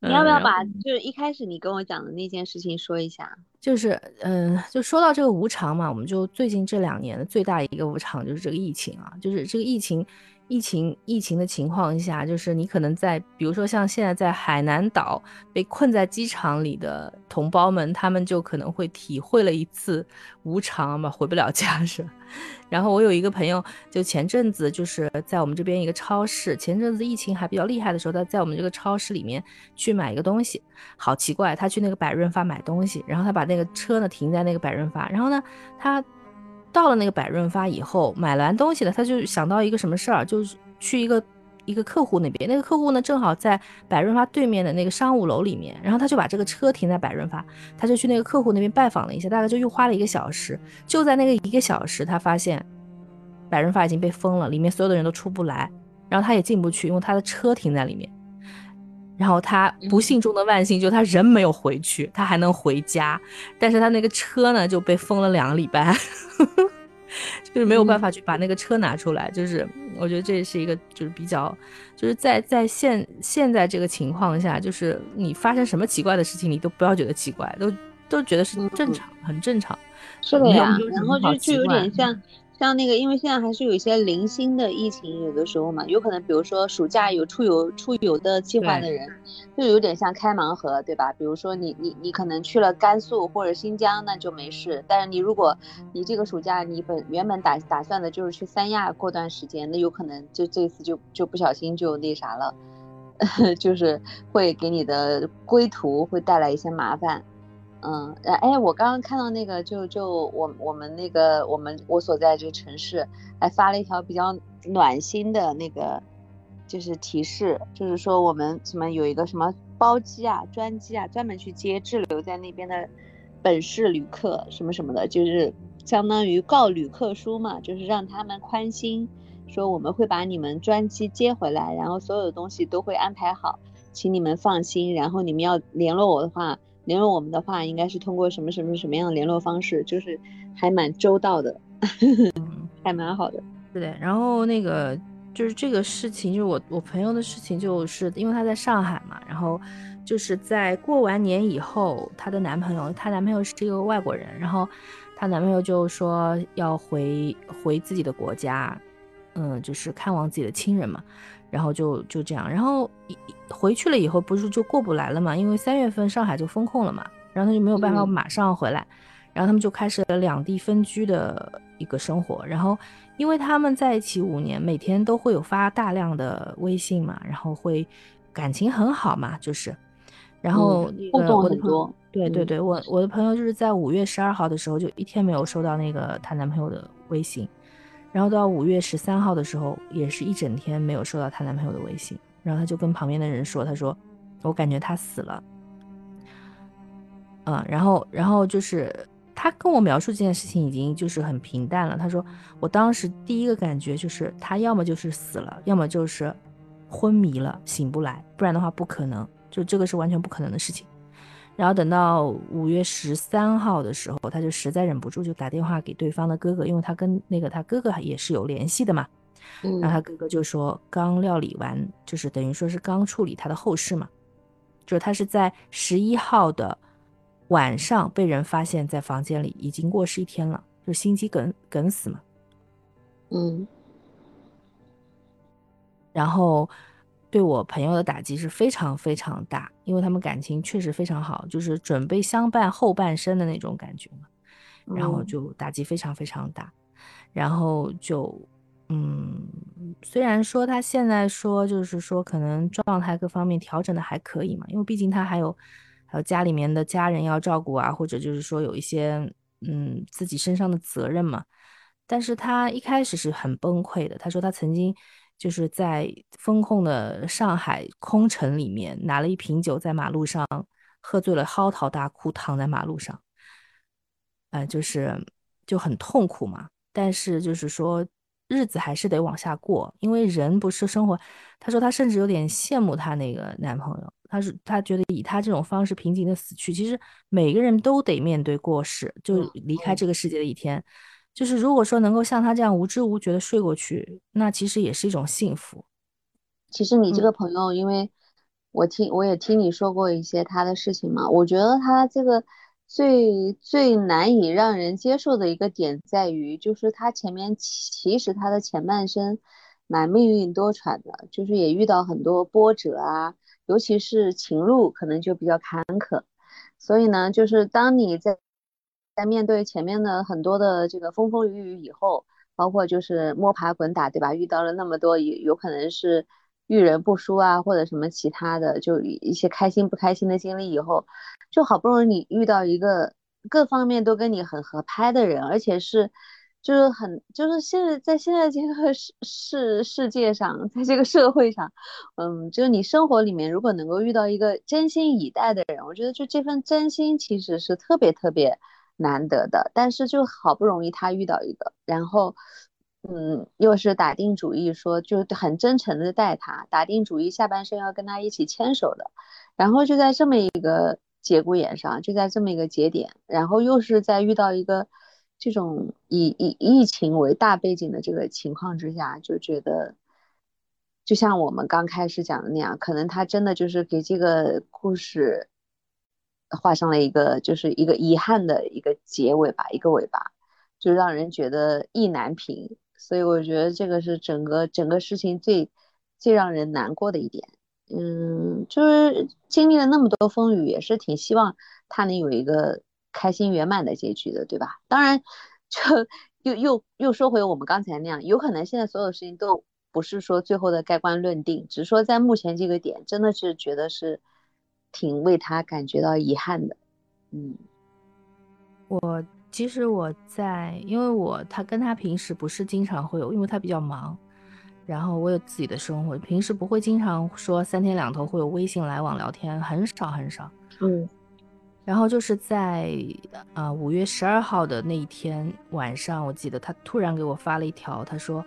你要不要把就是一开始你跟我讲的那件事情说一下？就是，嗯，就说到这个无常嘛，我们就最近这两年的最大一个无常就是这个疫情啊，就是这个疫情。疫情疫情的情况下，就是你可能在，比如说像现在在海南岛被困在机场里的同胞们，他们就可能会体会了一次无常嘛，回不了家是。然后我有一个朋友，就前阵子就是在我们这边一个超市，前阵子疫情还比较厉害的时候，他在我们这个超市里面去买一个东西，好奇怪，他去那个百润发买东西，然后他把那个车呢停在那个百润发，然后呢他。到了那个百润发以后，买完东西了，他就想到一个什么事儿，就是去一个一个客户那边。那个客户呢，正好在百润发对面的那个商务楼里面，然后他就把这个车停在百润发，他就去那个客户那边拜访了一下，大概就又花了一个小时。就在那个一个小时，他发现百润发已经被封了，里面所有的人都出不来，然后他也进不去，因为他的车停在里面。然后他不幸中的万幸，就他人没有回去，他还能回家，但是他那个车呢就被封了两个礼拜，就是没有办法去把那个车拿出来。就是我觉得这是一个就是比较，就是在在现现在这个情况下，就是你发生什么奇怪的事情，你都不要觉得奇怪，都都觉得是正常，很正常。是的呀，然后就就有点像。像那个，因为现在还是有一些零星的疫情，有的时候嘛，有可能，比如说暑假有出游出游的计划的人，就有点像开盲盒，对吧？比如说你你你可能去了甘肃或者新疆，那就没事。但是你如果你这个暑假你本原本打打算的就是去三亚过段时间，那有可能就这次就就不小心就那啥了，就是会给你的归途会带来一些麻烦。嗯，哎，我刚刚看到那个，就就我我们那个我们我所在这个城市，还发了一条比较暖心的那个，就是提示，就是说我们什么有一个什么包机啊、专机啊，专门去接滞留在那边的本市旅客什么什么的，就是相当于告旅客书嘛，就是让他们宽心，说我们会把你们专机接回来，然后所有的东西都会安排好，请你们放心，然后你们要联络我的话。联络我们的话，应该是通过什么什么什么样的联络方式？就是还蛮周到的，还蛮好的。对的。然后那个就是这个事情，就是我我朋友的事情，就是因为她在上海嘛，然后就是在过完年以后，她的男朋友，她男朋友是一个外国人，然后她男朋友就说要回回自己的国家，嗯，就是看望自己的亲人嘛。然后就就这样，然后回去了以后，不是就过不来了嘛？因为三月份上海就封控了嘛，然后他就没有办法马上回来，然后他们就开始了两地分居的一个生活。然后因为他们在一起五年，每天都会有发大量的微信嘛，然后会感情很好嘛，就是，然后互动很多。对对对，我我的朋友就是在五月十二号的时候就一天没有收到那个她男朋友的微信。然后到五月十三号的时候，也是一整天没有收到她男朋友的微信。然后她就跟旁边的人说：“她说，我感觉他死了。”嗯，然后，然后就是她跟我描述这件事情已经就是很平淡了。她说：“我当时第一个感觉就是他要么就是死了，要么就是昏迷了，醒不来，不然的话不可能，就这个是完全不可能的事情。”然后等到五月十三号的时候，他就实在忍不住，就打电话给对方的哥哥，因为他跟那个他哥哥也是有联系的嘛。然后他哥哥就说刚料理完，就是等于说是刚处理他的后事嘛。就是他是在十一号的晚上被人发现，在房间里已经过世一天了，就心肌梗梗死嘛。嗯。然后。对我朋友的打击是非常非常大，因为他们感情确实非常好，就是准备相伴后半生的那种感觉嘛。然后就打击非常非常大，然后就嗯，虽然说他现在说就是说可能状态各方面调整的还可以嘛，因为毕竟他还有还有家里面的家人要照顾啊，或者就是说有一些嗯自己身上的责任嘛。但是他一开始是很崩溃的，他说他曾经。就是在风控的上海空城里面，拿了一瓶酒在马路上喝醉了，嚎啕大哭，躺在马路上，呃，就是就很痛苦嘛。但是就是说日子还是得往下过，因为人不是生活。他说他甚至有点羡慕他那个男朋友，他是他觉得以他这种方式平静的死去，其实每个人都得面对过世，就离开这个世界的一天。就是如果说能够像他这样无知无觉的睡过去，那其实也是一种幸福。其实你这个朋友，因为我听我也听你说过一些他的事情嘛，我觉得他这个最最难以让人接受的一个点在于，就是他前面其实他的前半生蛮命运多舛的，就是也遇到很多波折啊，尤其是情路可能就比较坎坷，所以呢，就是当你在在面对前面的很多的这个风风雨雨以后，包括就是摸爬滚打，对吧？遇到了那么多有有可能是。遇人不淑啊，或者什么其他的，就一些开心不开心的经历以后，就好不容易你遇到一个各方面都跟你很合拍的人，而且是就是很就是现在在现在这个世世世界上，在这个社会上，嗯，就是你生活里面如果能够遇到一个真心以待的人，我觉得就这份真心其实是特别特别难得的。但是就好不容易他遇到一个，然后。嗯，又是打定主意说，就很真诚的待他，打定主意下半生要跟他一起牵手的，然后就在这么一个节骨眼上，就在这么一个节点，然后又是在遇到一个这种以以疫情为大背景的这个情况之下，就觉得，就像我们刚开始讲的那样，可能他真的就是给这个故事画上了一个就是一个遗憾的一个结尾吧，一个尾巴，就让人觉得意难平。所以我觉得这个是整个整个事情最最让人难过的一点，嗯，就是经历了那么多风雨，也是挺希望他能有一个开心圆满的结局的，对吧？当然，就又又又说回我们刚才那样，有可能现在所有事情都不是说最后的盖棺论定，只是说在目前这个点，真的是觉得是挺为他感觉到遗憾的，嗯，我。其实我在，因为我他跟他平时不是经常会有，因为他比较忙，然后我有自己的生活，平时不会经常说三天两头会有微信来往聊天，很少很少。嗯，然后就是在呃五月十二号的那一天晚上，我记得他突然给我发了一条，他说，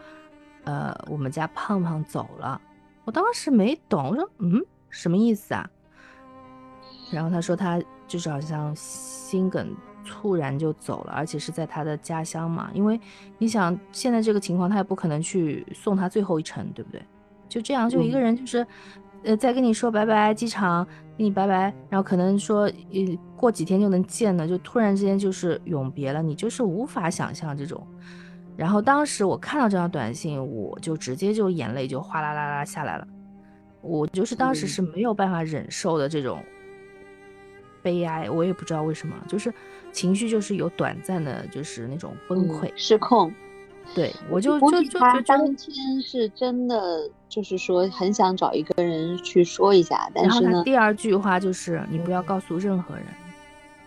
呃我们家胖胖走了，我当时没懂，我说嗯什么意思啊？然后他说他就是好像心梗。猝然就走了，而且是在他的家乡嘛。因为你想，现在这个情况，他也不可能去送他最后一程，对不对？就这样，就一个人，就是，呃，再跟你说拜拜，机场跟你拜拜，然后可能说，呃，过几天就能见了，就突然之间就是永别了，你就是无法想象这种。然后当时我看到这条短信，我就直接就眼泪就哗啦啦啦下来了，我就是当时是没有办法忍受的这种悲哀，我也不知道为什么，就是。情绪就是有短暂的，就是那种崩溃、失控。对我就就就他当天是真的，就是说很想找一个人去说一下，但是呢，第二句话就是你不要告诉任何人。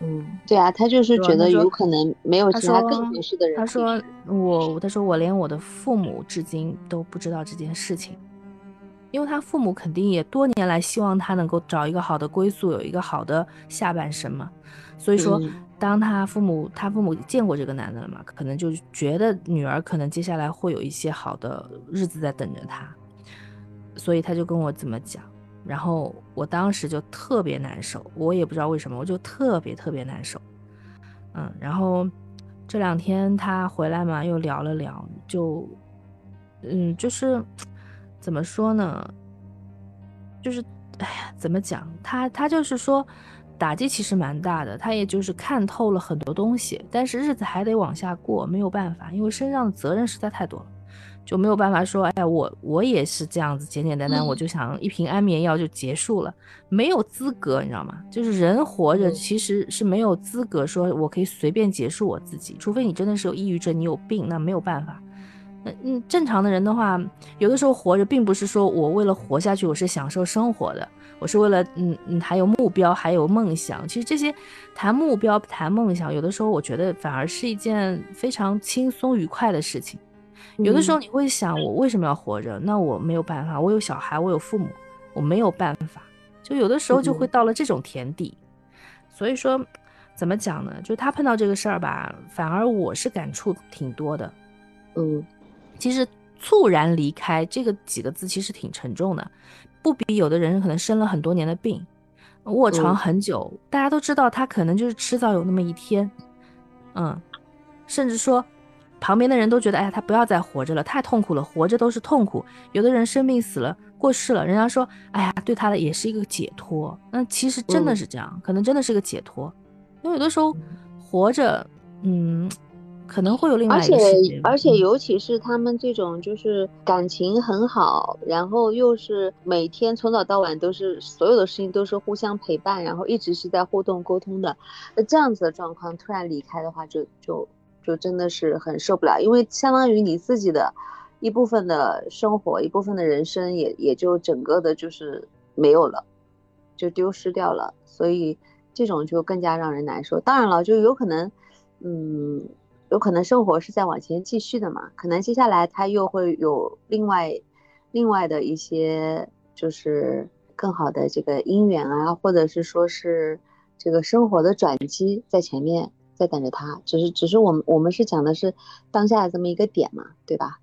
嗯，对啊，他就是觉得有可能没有其他更合适的人。他说我，他说我连我的父母至今都不知道这件事情，因为他父母肯定也多年来希望他能够找一个好的归宿，有一个好的下半生嘛，所以说。当他父母，他父母见过这个男的了嘛？可能就觉得女儿可能接下来会有一些好的日子在等着他，所以他就跟我怎么讲。然后我当时就特别难受，我也不知道为什么，我就特别特别难受。嗯，然后这两天他回来嘛，又聊了聊，就嗯，就是怎么说呢？就是哎呀，怎么讲？他他就是说。打击其实蛮大的，他也就是看透了很多东西，但是日子还得往下过，没有办法，因为身上的责任实在太多了，就没有办法说，哎呀，我我也是这样子，简简单单，我就想一瓶安眠药就结束了，没有资格，你知道吗？就是人活着其实是没有资格说我可以随便结束我自己，除非你真的是有抑郁症，你有病，那没有办法。嗯嗯，正常的人的话，有的时候活着并不是说我为了活下去，我是享受生活的。我是为了，嗯嗯，还有目标，还有梦想。其实这些谈目标、谈梦想，有的时候我觉得反而是一件非常轻松愉快的事情。有的时候你会想，我为什么要活着？那我没有办法，我有小孩，我有父母，我没有办法。就有的时候就会到了这种田地。所以说，怎么讲呢？就他碰到这个事儿吧，反而我是感触挺多的。嗯，其实“猝然离开”这个几个字其实挺沉重的。不比有的人可能生了很多年的病，卧床很久，大家都知道他可能就是迟早有那么一天，嗯，甚至说旁边的人都觉得，哎呀，他不要再活着了，太痛苦了，活着都是痛苦。有的人生病死了，过世了，人家说，哎呀，对他的也是一个解脱。那其实真的是这样，可能真的是个解脱，因为有的时候活着，嗯。可能会有另外一个而且而且，尤其是他们这种就是感情很好，然后又是每天从早到晚都是所有的事情都是互相陪伴，然后一直是在互动沟通的，那这样子的状况突然离开的话，就就就真的是很受不了，因为相当于你自己的一部分的生活，一部分的人生也也就整个的就是没有了，就丢失掉了，所以这种就更加让人难受。当然了，就有可能，嗯。有可能生活是在往前继续的嘛？可能接下来他又会有另外、另外的一些，就是更好的这个姻缘啊，或者是说是这个生活的转机在前面在等着他。只是，只是我们我们是讲的是当下的这么一个点嘛，对吧？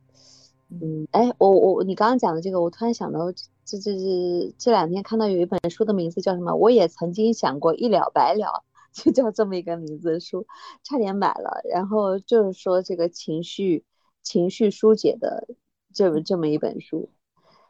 嗯，哎，我我你刚刚讲的这个，我突然想到，这这这这两天看到有一本书的名字叫什么？我也曾经想过一了百了。就叫这么一个名字的书，差点买了。然后就是说这个情绪情绪疏解的这么这么一本书，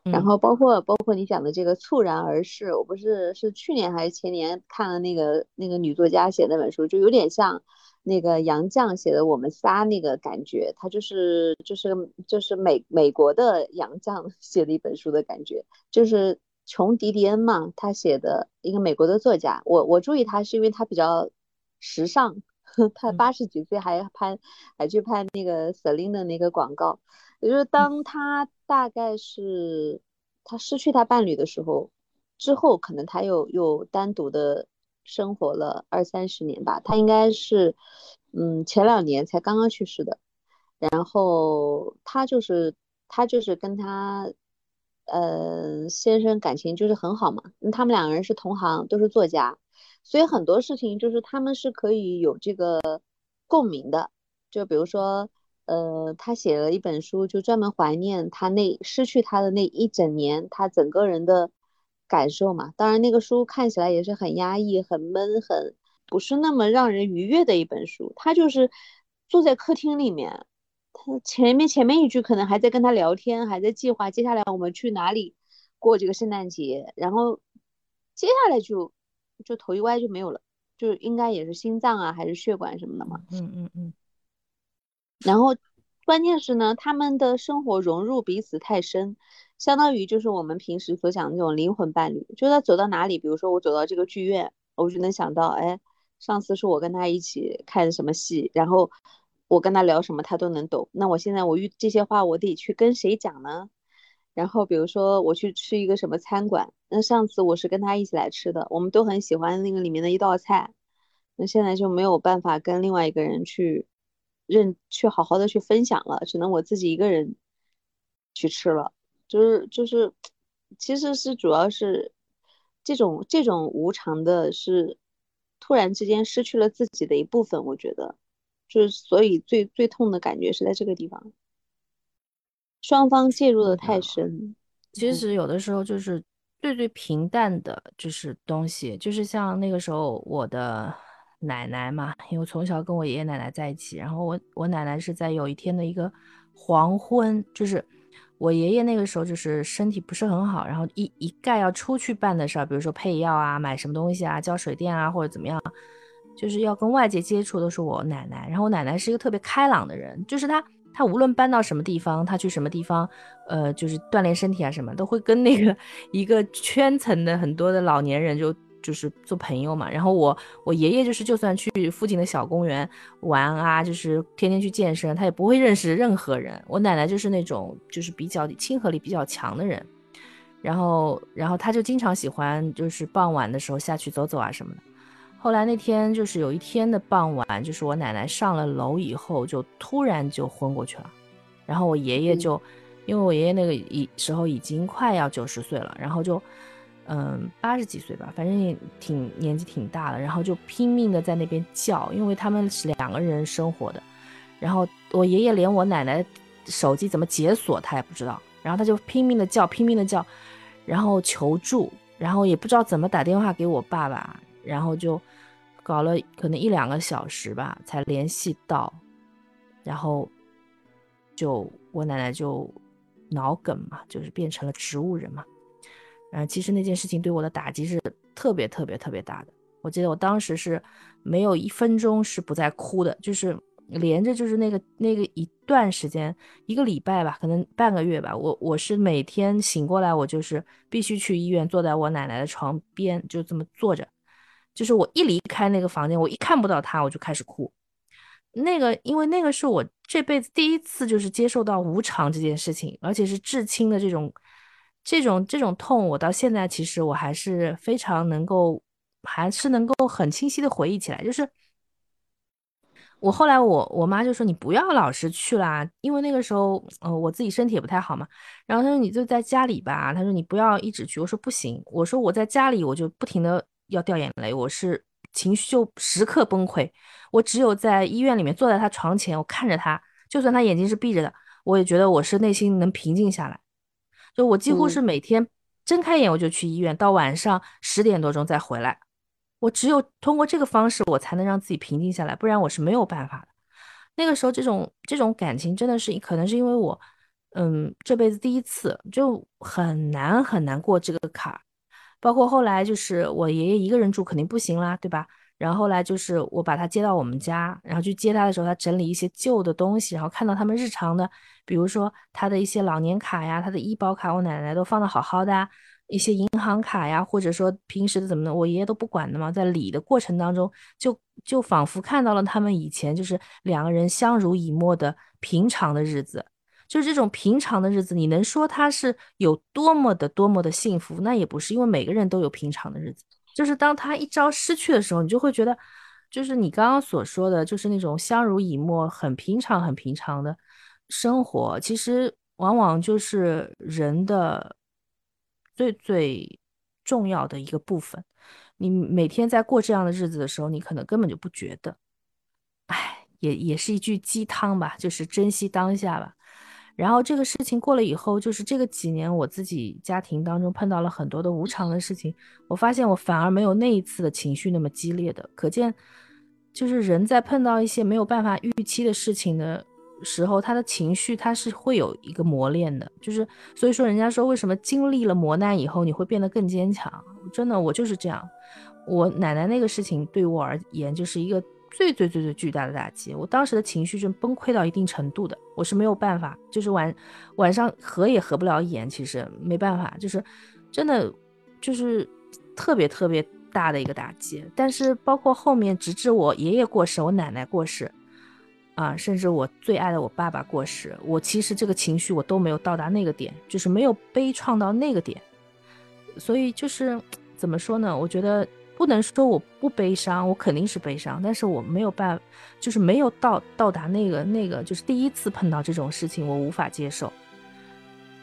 然后包括包括你讲的这个猝然而逝，我不是是去年还是前年看了那个那个女作家写那本书，就有点像那个杨绛写的《我们仨》那个感觉，他就是就是就是美美国的杨绛 写的一本书的感觉，就是。琼·迪迪恩嘛，他写的一个美国的作家，我我注意他是因为他比较时尚，他八十几岁还拍还去拍那个 Celine 的那个广告，也就是当他大概是他失去他伴侣的时候，之后可能他又又单独的生活了二三十年吧，他应该是嗯前两年才刚刚去世的，然后他就是他就是跟他。呃，先生感情就是很好嘛，他们两个人是同行，都是作家，所以很多事情就是他们是可以有这个共鸣的。就比如说，呃，他写了一本书，就专门怀念他那失去他的那一整年，他整个人的感受嘛。当然，那个书看起来也是很压抑、很闷、很不是那么让人愉悦的一本书。他就是坐在客厅里面。他前面前面一句可能还在跟他聊天，还在计划接下来我们去哪里过这个圣诞节，然后接下来就就头一歪就没有了，就应该也是心脏啊还是血管什么的嘛。嗯嗯嗯。然后关键是呢，他们的生活融入彼此太深，相当于就是我们平时所讲的那种灵魂伴侣。就他走到哪里，比如说我走到这个剧院，我就能想到，哎，上次是我跟他一起看什么戏，然后。我跟他聊什么，他都能懂。那我现在我遇这些话，我得去跟谁讲呢？然后比如说我去吃一个什么餐馆，那上次我是跟他一起来吃的，我们都很喜欢那个里面的一道菜。那现在就没有办法跟另外一个人去认去好好的去分享了，只能我自己一个人去吃了。就是就是，其实是主要是这种这种无常的，是突然之间失去了自己的一部分，我觉得。就是，所以最最痛的感觉是在这个地方，双方介入的太深。其实有的时候就是最最平淡的，就是东西，就是像那个时候我的奶奶嘛，因为从小跟我爷爷奶奶在一起，然后我我奶奶是在有一天的一个黄昏，就是我爷爷那个时候就是身体不是很好，然后一一概要出去办的事儿，比如说配药啊、买什么东西啊、交水电啊或者怎么样。就是要跟外界接触都是我奶奶，然后我奶奶是一个特别开朗的人，就是她她无论搬到什么地方，她去什么地方，呃，就是锻炼身体啊什么，都会跟那个一个圈层的很多的老年人就就是做朋友嘛。然后我我爷爷就是就算去附近的小公园玩啊，就是天天去健身，他也不会认识任何人。我奶奶就是那种就是比较亲和力比较强的人，然后然后他就经常喜欢就是傍晚的时候下去走走啊什么的。后来那天就是有一天的傍晚，就是我奶奶上了楼以后，就突然就昏过去了。然后我爷爷就，因为我爷爷那个已时候已经快要九十岁了，然后就，嗯，八十几岁吧，反正也挺年纪挺大了，然后就拼命的在那边叫，因为他们是两个人生活的。然后我爷爷连我奶奶手机怎么解锁他也不知道，然后他就拼命的叫，拼命的叫，然后求助，然后也不知道怎么打电话给我爸爸。然后就搞了可能一两个小时吧，才联系到，然后就我奶奶就脑梗嘛，就是变成了植物人嘛，然后其实那件事情对我的打击是特别特别特别大的。我记得我当时是没有一分钟是不在哭的，就是连着就是那个那个一段时间，一个礼拜吧，可能半个月吧，我我是每天醒过来，我就是必须去医院，坐在我奶奶的床边，就这么坐着。就是我一离开那个房间，我一看不到他，我就开始哭。那个，因为那个是我这辈子第一次，就是接受到无常这件事情，而且是至亲的这种、这种、这种痛。我到现在其实我还是非常能够，还是能够很清晰的回忆起来。就是我后来，我我妈就说你不要老是去啦，因为那个时候，呃，我自己身体也不太好嘛。然后她说你就在家里吧，她说你不要一直去。我说不行，我说我在家里我就不停的要掉眼泪，我是。情绪就时刻崩溃，我只有在医院里面坐在他床前，我看着他，就算他眼睛是闭着的，我也觉得我是内心能平静下来。就我几乎是每天睁开眼我就去医院，到晚上十点多钟再回来。我只有通过这个方式，我才能让自己平静下来，不然我是没有办法的。那个时候，这种这种感情真的是可能是因为我，嗯，这辈子第一次就很难很难过这个坎儿。包括后来就是我爷爷一个人住肯定不行啦，对吧？然后后来就是我把他接到我们家，然后去接他的时候，他整理一些旧的东西，然后看到他们日常的，比如说他的一些老年卡呀，他的医保卡，我奶奶都放的好好的，啊一些银行卡呀，或者说平时的怎么的，我爷爷都不管的嘛。在理的过程当中，就就仿佛看到了他们以前就是两个人相濡以沫的平常的日子。就是这种平常的日子，你能说他是有多么的多么的幸福？那也不是，因为每个人都有平常的日子。就是当他一朝失去的时候，你就会觉得，就是你刚刚所说的，就是那种相濡以沫、很平常、很平常的生活，其实往往就是人的最最重要的一个部分。你每天在过这样的日子的时候，你可能根本就不觉得。哎，也也是一句鸡汤吧，就是珍惜当下吧。然后这个事情过了以后，就是这个几年我自己家庭当中碰到了很多的无常的事情，我发现我反而没有那一次的情绪那么激烈的。可见，就是人在碰到一些没有办法预期的事情的时候，他的情绪他是会有一个磨练的。就是所以说，人家说为什么经历了磨难以后你会变得更坚强？真的，我就是这样。我奶奶那个事情对我而言就是一个。最最最最巨大的打击，我当时的情绪是崩溃到一定程度的，我是没有办法，就是晚晚上合也合不了眼，其实没办法，就是真的就是特别特别大的一个打击。但是包括后面，直至我爷爷过世，我奶奶过世，啊，甚至我最爱的我爸爸过世，我其实这个情绪我都没有到达那个点，就是没有悲怆到那个点。所以就是怎么说呢？我觉得。不能说我不悲伤，我肯定是悲伤，但是我没有办，就是没有到到达那个那个，就是第一次碰到这种事情，我无法接受。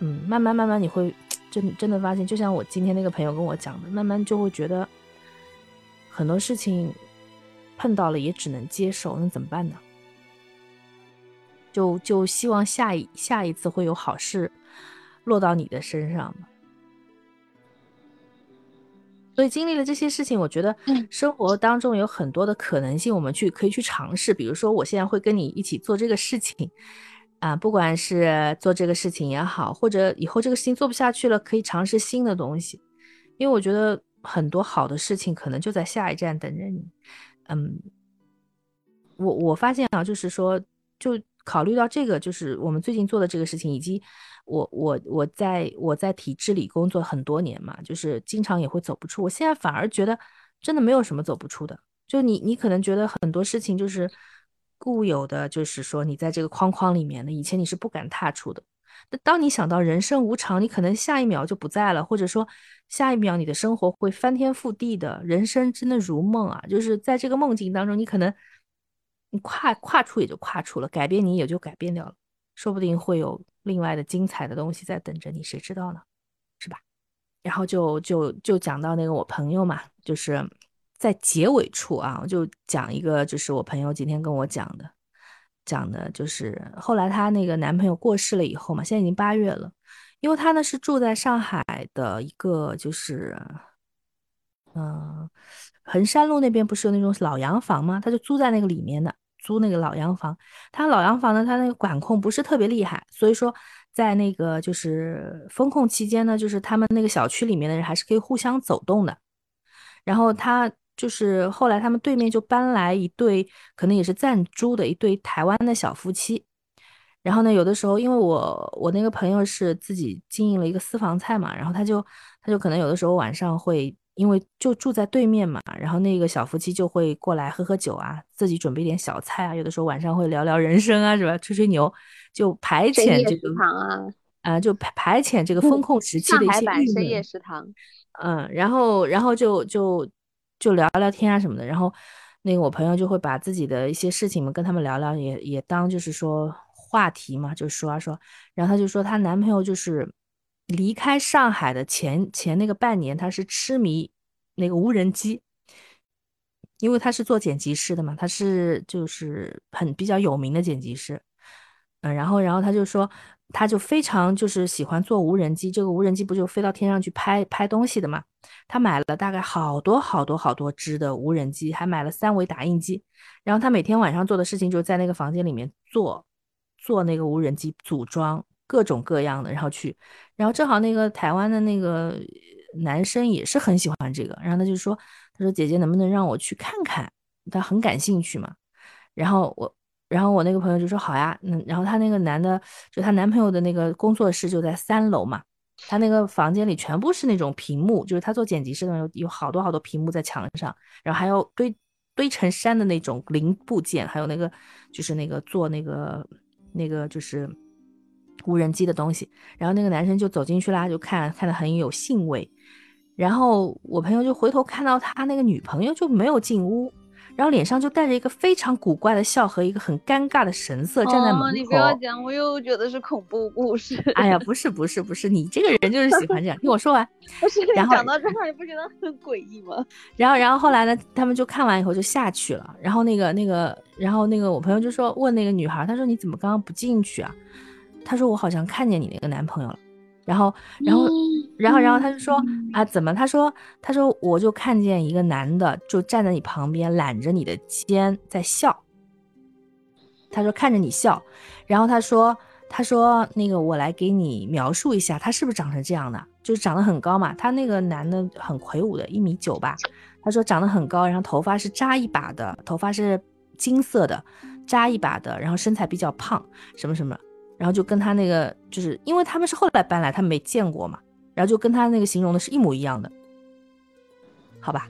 嗯，慢慢慢慢你会真真的发现，就像我今天那个朋友跟我讲的，慢慢就会觉得很多事情碰到了也只能接受，那怎么办呢？就就希望下一下一次会有好事落到你的身上。所以经历了这些事情，我觉得生活当中有很多的可能性，我们去可以去尝试。比如说，我现在会跟你一起做这个事情，啊，不管是做这个事情也好，或者以后这个事情做不下去了，可以尝试新的东西。因为我觉得很多好的事情可能就在下一站等着你。嗯，我我发现啊，就是说，就考虑到这个，就是我们最近做的这个事情，以及。我我我在我在体制里工作很多年嘛，就是经常也会走不出。我现在反而觉得真的没有什么走不出的。就你你可能觉得很多事情就是固有的，就是说你在这个框框里面的，以前你是不敢踏出的。那当你想到人生无常，你可能下一秒就不在了，或者说下一秒你的生活会翻天覆地的，人生真的如梦啊！就是在这个梦境当中，你可能你跨跨出也就跨出了，改变你也就改变掉了，说不定会有。另外的精彩的东西在等着你，谁知道呢？是吧？然后就就就讲到那个我朋友嘛，就是在结尾处啊，我就讲一个，就是我朋友今天跟我讲的，讲的就是后来她那个男朋友过世了以后嘛，现在已经八月了，因为她呢是住在上海的一个就是，嗯，衡山路那边不是有那种老洋房吗？他就租在那个里面的。租那个老洋房，他老洋房呢，他那个管控不是特别厉害，所以说在那个就是封控期间呢，就是他们那个小区里面的人还是可以互相走动的。然后他就是后来他们对面就搬来一对，可能也是暂租的一对台湾的小夫妻。然后呢，有的时候因为我我那个朋友是自己经营了一个私房菜嘛，然后他就他就可能有的时候晚上会。因为就住在对面嘛，然后那个小夫妻就会过来喝喝酒啊，自己准备点小菜啊，有的时候晚上会聊聊人生啊，是吧？吹吹牛，就排遣这个啊，啊，就排排遣这个风控时期的一些深夜食堂，嗯，然后然后就就就聊聊天啊什么的，然后那个我朋友就会把自己的一些事情嘛跟他们聊聊，也也当就是说话题嘛，就说啊说，然后他就说她男朋友就是。离开上海的前前那个半年，他是痴迷那个无人机，因为他是做剪辑师的嘛，他是就是很比较有名的剪辑师，嗯，然后然后他就说，他就非常就是喜欢做无人机，这个无人机不就飞到天上去拍拍东西的嘛，他买了大概好多好多好多只的无人机，还买了三维打印机，然后他每天晚上做的事情就是在那个房间里面做做那个无人机组装。各种各样的，然后去，然后正好那个台湾的那个男生也是很喜欢这个，然后他就说，他说姐姐能不能让我去看看，他很感兴趣嘛。然后我，然后我那个朋友就说好呀，嗯，然后他那个男的，就她男朋友的那个工作室就在三楼嘛，他那个房间里全部是那种屏幕，就是他做剪辑师的有有好多好多屏幕在墙上，然后还有堆堆成山的那种零部件，还有那个就是那个做那个那个就是。无人机的东西，然后那个男生就走进去啦，就看看的很有兴味，然后我朋友就回头看到他那个女朋友就没有进屋，然后脸上就带着一个非常古怪的笑和一个很尴尬的神色站在门口。你不要讲，我又觉得是恐怖故事。哎呀，不是不是不是，你这个人就是喜欢这样，听我说完。不是，讲到这块你不觉得很诡异吗？然后然后后来呢，他们就看完以后就下去了，然后那个那个，然后那个我朋友就说问那个女孩，他说你怎么刚刚不进去啊？他说我好像看见你那个男朋友了，然后，然后，然后，然后他就说啊，怎么？他说，他说我就看见一个男的就站在你旁边揽着你的肩在笑。他说看着你笑，然后他说，他说那个我来给你描述一下，他是不是长成这样的？就是长得很高嘛，他那个男的很魁梧的，一米九吧。他说长得很高，然后头发是扎一把的，头发是金色的，扎一把的，然后身材比较胖，什么什么。然后就跟他那个，就是因为他们是后来搬来，他没见过嘛，然后就跟他那个形容的是一模一样的，好吧？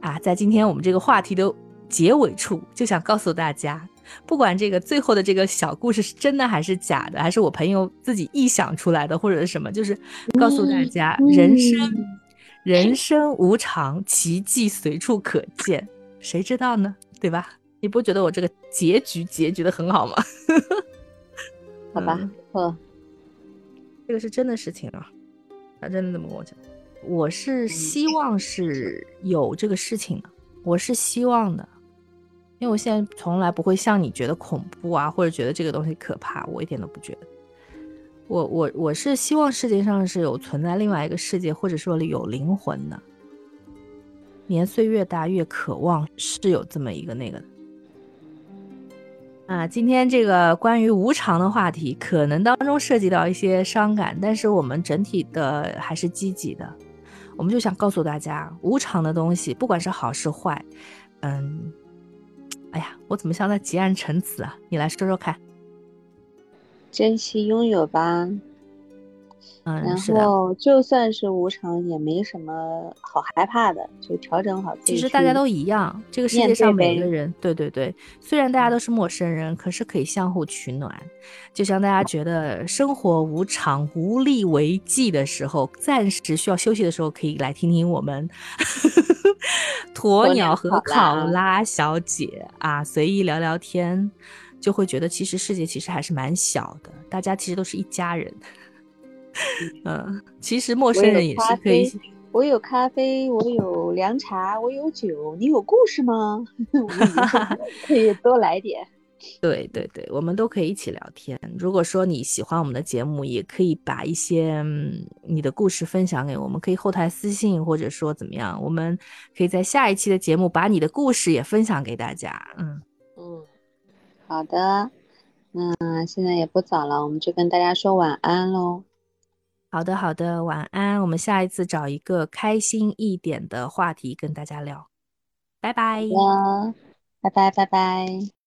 啊，在今天我们这个话题的结尾处，就想告诉大家，不管这个最后的这个小故事是真的还是假的，还是我朋友自己臆想出来的，或者是什么，就是告诉大家，人生人生无常，奇迹随处可见，谁知道呢？对吧？你不觉得我这个结局结局的很好吗？好吧，嗯，这个是真的事情啊，他真的这么跟我讲。我是希望是有这个事情的，我是希望的，因为我现在从来不会像你觉得恐怖啊，或者觉得这个东西可怕，我一点都不觉得。我我我是希望世界上是有存在另外一个世界，或者说有灵魂的。年岁越大，越渴望是有这么一个那个的。啊，今天这个关于无常的话题，可能当中涉及到一些伤感，但是我们整体的还是积极的。我们就想告诉大家，无常的东西，不管是好是坏，嗯，哎呀，我怎么像在结案陈词啊？你来说说看，珍惜拥有吧。然后就算是无常，也没什么好害怕的，就调整好自己。其实大家都一样，这个世界上每个人，对对对，虽然大家都是陌生人，可是可以相互取暖。就像大家觉得生活无常、无力为继的时候，暂时需要休息的时候，可以来听听我们 鸵鸟和考拉小姐啊，随意聊聊天，就会觉得其实世界其实还是蛮小的，大家其实都是一家人。嗯，其实陌生人也是可以。我有咖啡，我有凉茶，我有酒。你有故事吗？可以多来点。对对对，我们都可以一起聊天。如果说你喜欢我们的节目，也可以把一些你的故事分享给我们，可以后台私信，或者说怎么样，我们可以在下一期的节目把你的故事也分享给大家。嗯嗯，好的。那现在也不早了，我们就跟大家说晚安喽。好的，好的，晚安。我们下一次找一个开心一点的话题跟大家聊。拜拜。拜拜，拜拜。